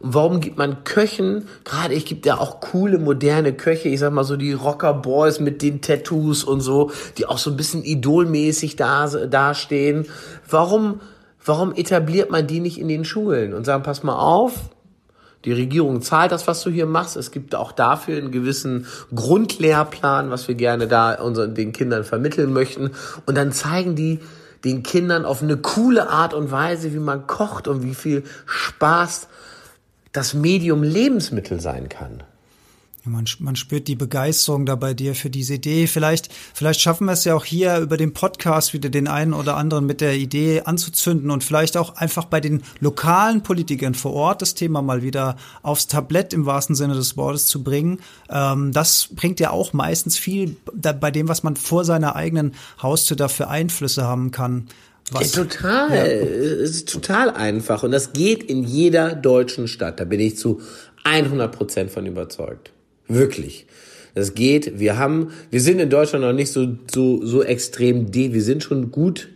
Und warum gibt man Köchen, gerade ich gibt ja auch coole, moderne Köche, ich sag mal so die Rocker-Boys mit den Tattoos und so, die auch so ein bisschen idolmäßig da, dastehen. Warum, warum etabliert man die nicht in den Schulen und sagen, pass mal auf, die Regierung zahlt das, was du hier machst. Es gibt auch dafür einen gewissen Grundlehrplan, was wir gerne da unseren, den Kindern vermitteln möchten. Und dann zeigen die, den Kindern auf eine coole Art und Weise, wie man kocht und wie viel Spaß das Medium Lebensmittel sein kann. Man, man spürt die Begeisterung da bei dir für diese Idee. Vielleicht, vielleicht schaffen wir es ja auch hier über den Podcast wieder den einen oder anderen mit der Idee anzuzünden und vielleicht auch einfach bei den lokalen Politikern vor Ort das Thema mal wieder aufs Tablett im wahrsten Sinne des Wortes zu bringen. Ähm, das bringt ja auch meistens viel da, bei dem, was man vor seiner eigenen Haustür dafür Einflüsse haben kann. Was, ja, total. Ja. Es ist total einfach. Und das geht in jeder deutschen Stadt. Da bin ich zu 100 Prozent von überzeugt. Wirklich. Das geht. Wir haben, wir sind in Deutschland noch nicht so, so, so extrem dicht. Wir sind schon gut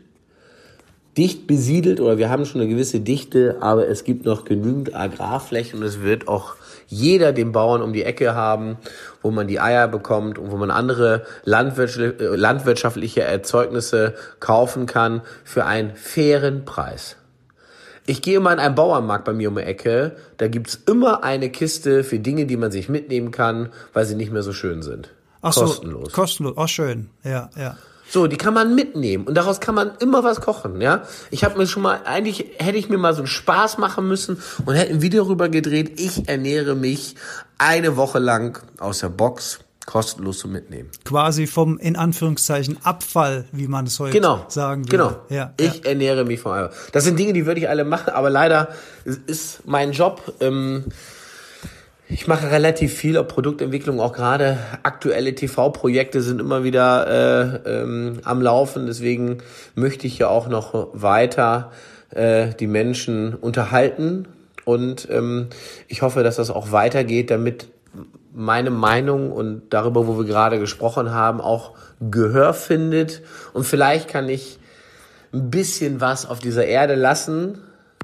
dicht besiedelt oder wir haben schon eine gewisse Dichte, aber es gibt noch genügend Agrarflächen und es wird auch jeder den Bauern um die Ecke haben, wo man die Eier bekommt und wo man andere landwirtschaftliche Erzeugnisse kaufen kann für einen fairen Preis. Ich gehe mal in einen Bauernmarkt bei mir um die Ecke, da gibt's immer eine Kiste für Dinge, die man sich mitnehmen kann, weil sie nicht mehr so schön sind. Ach kostenlos. So, kostenlos, ach schön, ja, ja. So, die kann man mitnehmen und daraus kann man immer was kochen, ja. Ich habe mir schon mal, eigentlich hätte ich mir mal so einen Spaß machen müssen und hätte ein Video rüber gedreht. Ich ernähre mich eine Woche lang aus der Box kostenlos zu mitnehmen. Quasi vom in Anführungszeichen Abfall, wie man es heute genau, sagen würde. Genau. Ja, ich ja. ernähre mich vom Abfall. Das sind Dinge, die würde ich alle machen, aber leider ist mein Job. Ähm, ich mache relativ viel auf Produktentwicklung, auch gerade aktuelle TV-Projekte sind immer wieder äh, ähm, am Laufen. Deswegen möchte ich ja auch noch weiter äh, die Menschen unterhalten und ähm, ich hoffe, dass das auch weitergeht, damit meine Meinung und darüber, wo wir gerade gesprochen haben, auch Gehör findet. Und vielleicht kann ich ein bisschen was auf dieser Erde lassen,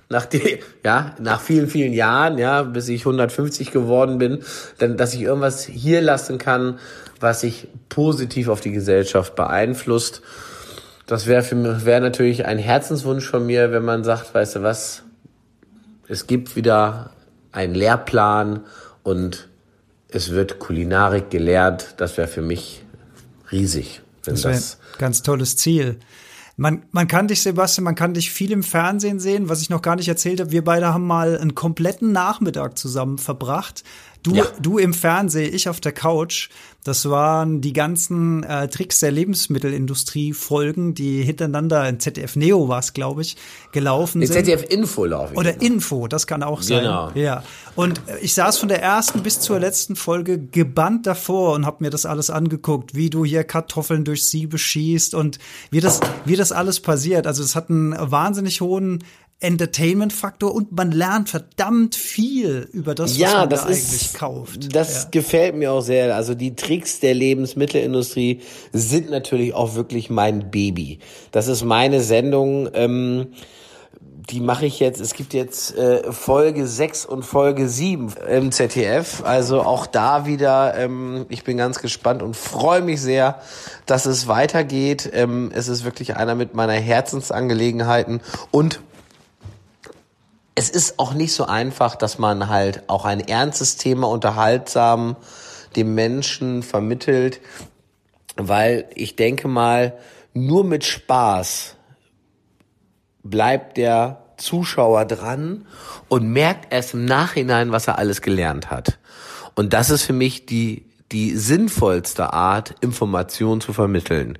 nach die, ja, nach vielen, vielen Jahren, ja, bis ich 150 geworden bin, dann, dass ich irgendwas hier lassen kann, was sich positiv auf die Gesellschaft beeinflusst. Das wäre für wäre natürlich ein Herzenswunsch von mir, wenn man sagt, weißt du was, es gibt wieder einen Lehrplan und es wird Kulinarik gelehrt. Das wäre für mich riesig. Wenn das wäre ein ganz tolles Ziel. Man, man kann dich, Sebastian, man kann dich viel im Fernsehen sehen. Was ich noch gar nicht erzählt habe, wir beide haben mal einen kompletten Nachmittag zusammen verbracht. Du, ja. du im Fernsehen, ich auf der Couch. Das waren die ganzen äh, Tricks der Lebensmittelindustrie-Folgen, die hintereinander in ZDF Neo war es, glaube ich, gelaufen in sind. ZDF Info laufen. Oder genau. Info, das kann auch sein. Genau. Ja. Und äh, ich saß von der ersten bis zur letzten Folge gebannt davor und habe mir das alles angeguckt, wie du hier Kartoffeln durch Siebe schießt und wie das, wie das alles passiert. Also es hat einen wahnsinnig hohen Entertainment-Faktor und man lernt verdammt viel über das, ja, was man das da ist, eigentlich kauft. Das ja. gefällt mir auch sehr. Also die Tricks der Lebensmittelindustrie sind natürlich auch wirklich mein Baby. Das ist meine Sendung. Ähm, die mache ich jetzt, es gibt jetzt äh, Folge 6 und Folge 7 im ZDF. Also auch da wieder, ähm, ich bin ganz gespannt und freue mich sehr, dass es weitergeht. Ähm, es ist wirklich einer mit meiner Herzensangelegenheiten und es ist auch nicht so einfach, dass man halt auch ein ernstes Thema unterhaltsam dem Menschen vermittelt, weil ich denke mal, nur mit Spaß bleibt der Zuschauer dran und merkt erst im Nachhinein, was er alles gelernt hat. Und das ist für mich die, die sinnvollste Art, Informationen zu vermitteln,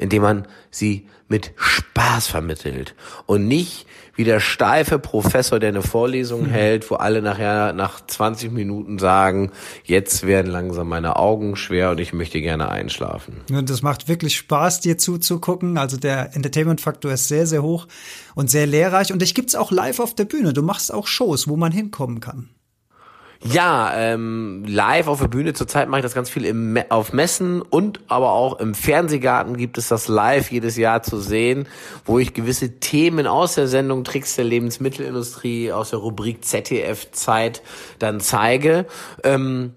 indem man sie mit Spaß vermittelt und nicht wie der steife Professor, der eine Vorlesung mhm. hält, wo alle nachher nach 20 Minuten sagen, jetzt werden langsam meine Augen schwer und ich möchte gerne einschlafen. Und das macht wirklich Spaß, dir zuzugucken. Also der Entertainment-Faktor ist sehr, sehr hoch und sehr lehrreich. Und dich gibt's auch live auf der Bühne. Du machst auch Shows, wo man hinkommen kann. Ja, ähm, live auf der Bühne. Zurzeit mache ich das ganz viel im, auf Messen und aber auch im Fernsehgarten gibt es das live jedes Jahr zu sehen, wo ich gewisse Themen aus der Sendung Tricks der Lebensmittelindustrie aus der Rubrik ZDF Zeit dann zeige. Ähm,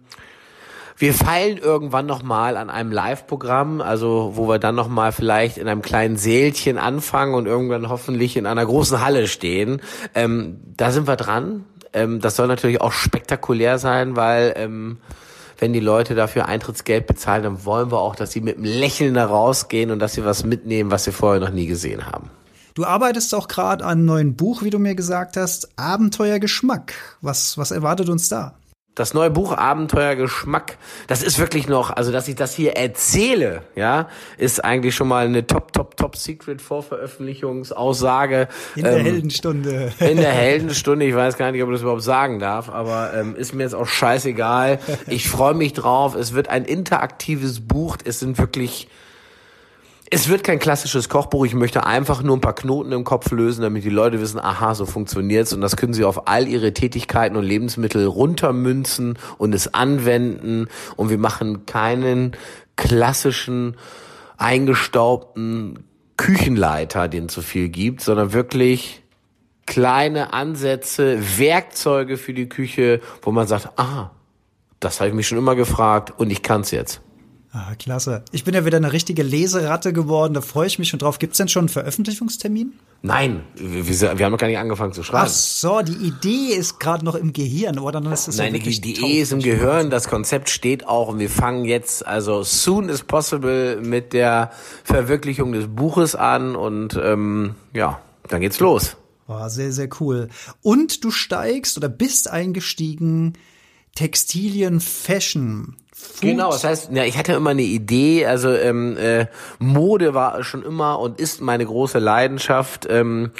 wir feilen irgendwann noch mal an einem Live-Programm, also wo wir dann noch mal vielleicht in einem kleinen Sälchen anfangen und irgendwann hoffentlich in einer großen Halle stehen. Ähm, da sind wir dran. Ähm, das soll natürlich auch spektakulär sein, weil ähm, wenn die Leute dafür Eintrittsgeld bezahlen, dann wollen wir auch, dass sie mit einem Lächeln da rausgehen und dass sie was mitnehmen, was sie vorher noch nie gesehen haben. Du arbeitest auch gerade an einem neuen Buch, wie du mir gesagt hast, Abenteuer Geschmack. Was, was erwartet uns da? Das neue Buch Abenteuer Geschmack, das ist wirklich noch, also dass ich das hier erzähle, ja, ist eigentlich schon mal eine Top, Top, Top Secret Vorveröffentlichungsaussage. In der ähm, Heldenstunde. In der Heldenstunde, ich weiß gar nicht, ob ich das überhaupt sagen darf, aber ähm, ist mir jetzt auch scheißegal. Ich freue mich drauf. Es wird ein interaktives Buch. Es sind wirklich es wird kein klassisches Kochbuch. Ich möchte einfach nur ein paar Knoten im Kopf lösen, damit die Leute wissen, aha, so funktioniert's. Und das können sie auf all ihre Tätigkeiten und Lebensmittel runtermünzen und es anwenden. Und wir machen keinen klassischen, eingestaubten Küchenleiter, den es so viel gibt, sondern wirklich kleine Ansätze, Werkzeuge für die Küche, wo man sagt, aha, das habe ich mich schon immer gefragt und ich kann's jetzt. Ah, klasse. Ich bin ja wieder eine richtige Leseratte geworden, da freue ich mich schon drauf. Gibt es denn schon einen Veröffentlichungstermin? Nein, wir, wir, haben noch gar nicht angefangen zu schreiben. Ach so, die Idee ist gerade noch im Gehirn, oder dann ist es Nein, ja die Idee ist im Gehirn, das Konzept steht auch und wir fangen jetzt also soon as possible mit der Verwirklichung des Buches an und ähm, ja, dann geht's los. Oh, sehr, sehr cool. Und du steigst oder bist eingestiegen Textilien Fashion. Food. Genau, das heißt, ja, ich hatte immer eine Idee, also ähm, äh, Mode war schon immer und ist meine große Leidenschaft. Ähm,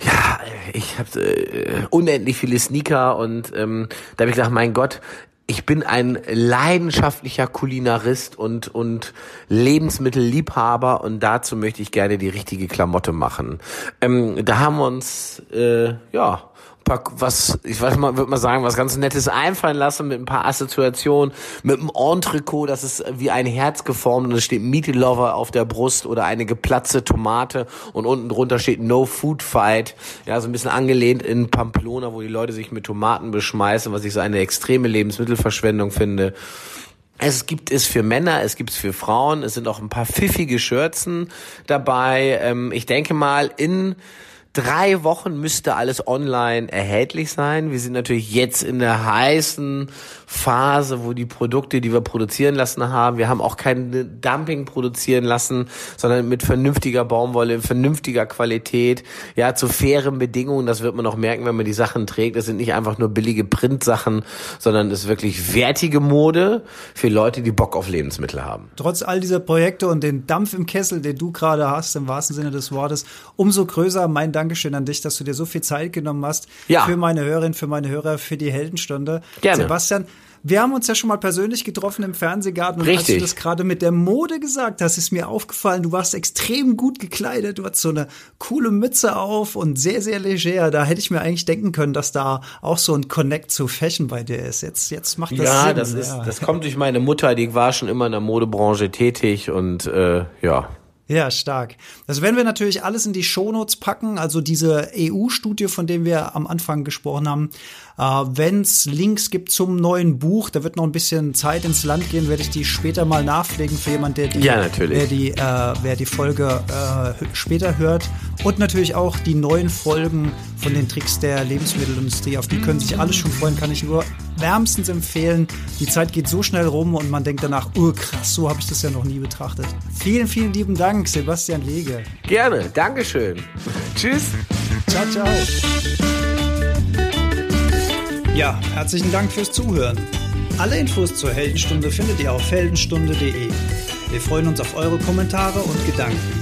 ja, ich habe äh, unendlich viele Sneaker und ähm, da habe ich gedacht, mein Gott, ich bin ein leidenschaftlicher Kulinarist und, und Lebensmittelliebhaber und dazu möchte ich gerne die richtige Klamotte machen. Ähm, da haben wir uns, äh, ja, paar, was, ich weiß mal, würde mal sagen, was ganz Nettes einfallen lassen mit ein paar Assoziationen, mit einem Entrecot, das ist wie ein Herz geformt und es steht Meat Lover auf der Brust oder eine geplatzte Tomate und unten drunter steht No Food Fight. Ja, so ein bisschen angelehnt in Pamplona, wo die Leute sich mit Tomaten beschmeißen, was ich so eine extreme Lebensmittelverschwendung finde. Es gibt es für Männer, es gibt es für Frauen, es sind auch ein paar pfiffige Schürzen dabei. Ähm, ich denke mal, in drei Wochen müsste alles online erhältlich sein. Wir sind natürlich jetzt in der heißen Phase, wo die Produkte, die wir produzieren lassen haben, wir haben auch kein Dumping produzieren lassen, sondern mit vernünftiger Baumwolle, vernünftiger Qualität, ja, zu fairen Bedingungen. Das wird man auch merken, wenn man die Sachen trägt. Das sind nicht einfach nur billige Printsachen, sondern es ist wirklich wertige Mode für Leute, die Bock auf Lebensmittel haben. Trotz all dieser Projekte und den Dampf im Kessel, den du gerade hast, im wahrsten Sinne des Wortes, umso größer mein Dankeschön an dich, dass du dir so viel Zeit genommen hast ja. für meine Hörerin, für meine Hörer, für die Heldenstunde. Gerne. Sebastian, wir haben uns ja schon mal persönlich getroffen im Fernsehgarten und Richtig. als du das gerade mit der Mode gesagt hast, ist mir aufgefallen, du warst extrem gut gekleidet, du hattest so eine coole Mütze auf und sehr, sehr leger. Da hätte ich mir eigentlich denken können, dass da auch so ein Connect zu Fashion bei dir ist. Jetzt, jetzt macht das ja, Sinn. das ist, das kommt durch meine Mutter, die war schon immer in der Modebranche tätig und äh, ja. Ja, stark. Das werden wir natürlich alles in die Shownotes packen, also diese EU-Studie, von dem wir am Anfang gesprochen haben. Äh, Wenn es Links gibt zum neuen Buch, da wird noch ein bisschen Zeit ins Land gehen, werde ich die später mal nachpflegen für jemand, der die, Ja, natürlich. Wer, die, äh, wer die Folge äh, später hört. Und natürlich auch die neuen Folgen von den Tricks der Lebensmittelindustrie. Auf die können sich alle schon freuen, kann ich nur wärmstens empfehlen. Die Zeit geht so schnell rum und man denkt danach, oh krass, so habe ich das ja noch nie betrachtet. Vielen, vielen lieben Dank, Sebastian Lege. Gerne, Dankeschön. Tschüss. Ciao, ciao. Ja, herzlichen Dank fürs Zuhören. Alle Infos zur Heldenstunde findet ihr auf heldenstunde.de. Wir freuen uns auf eure Kommentare und Gedanken.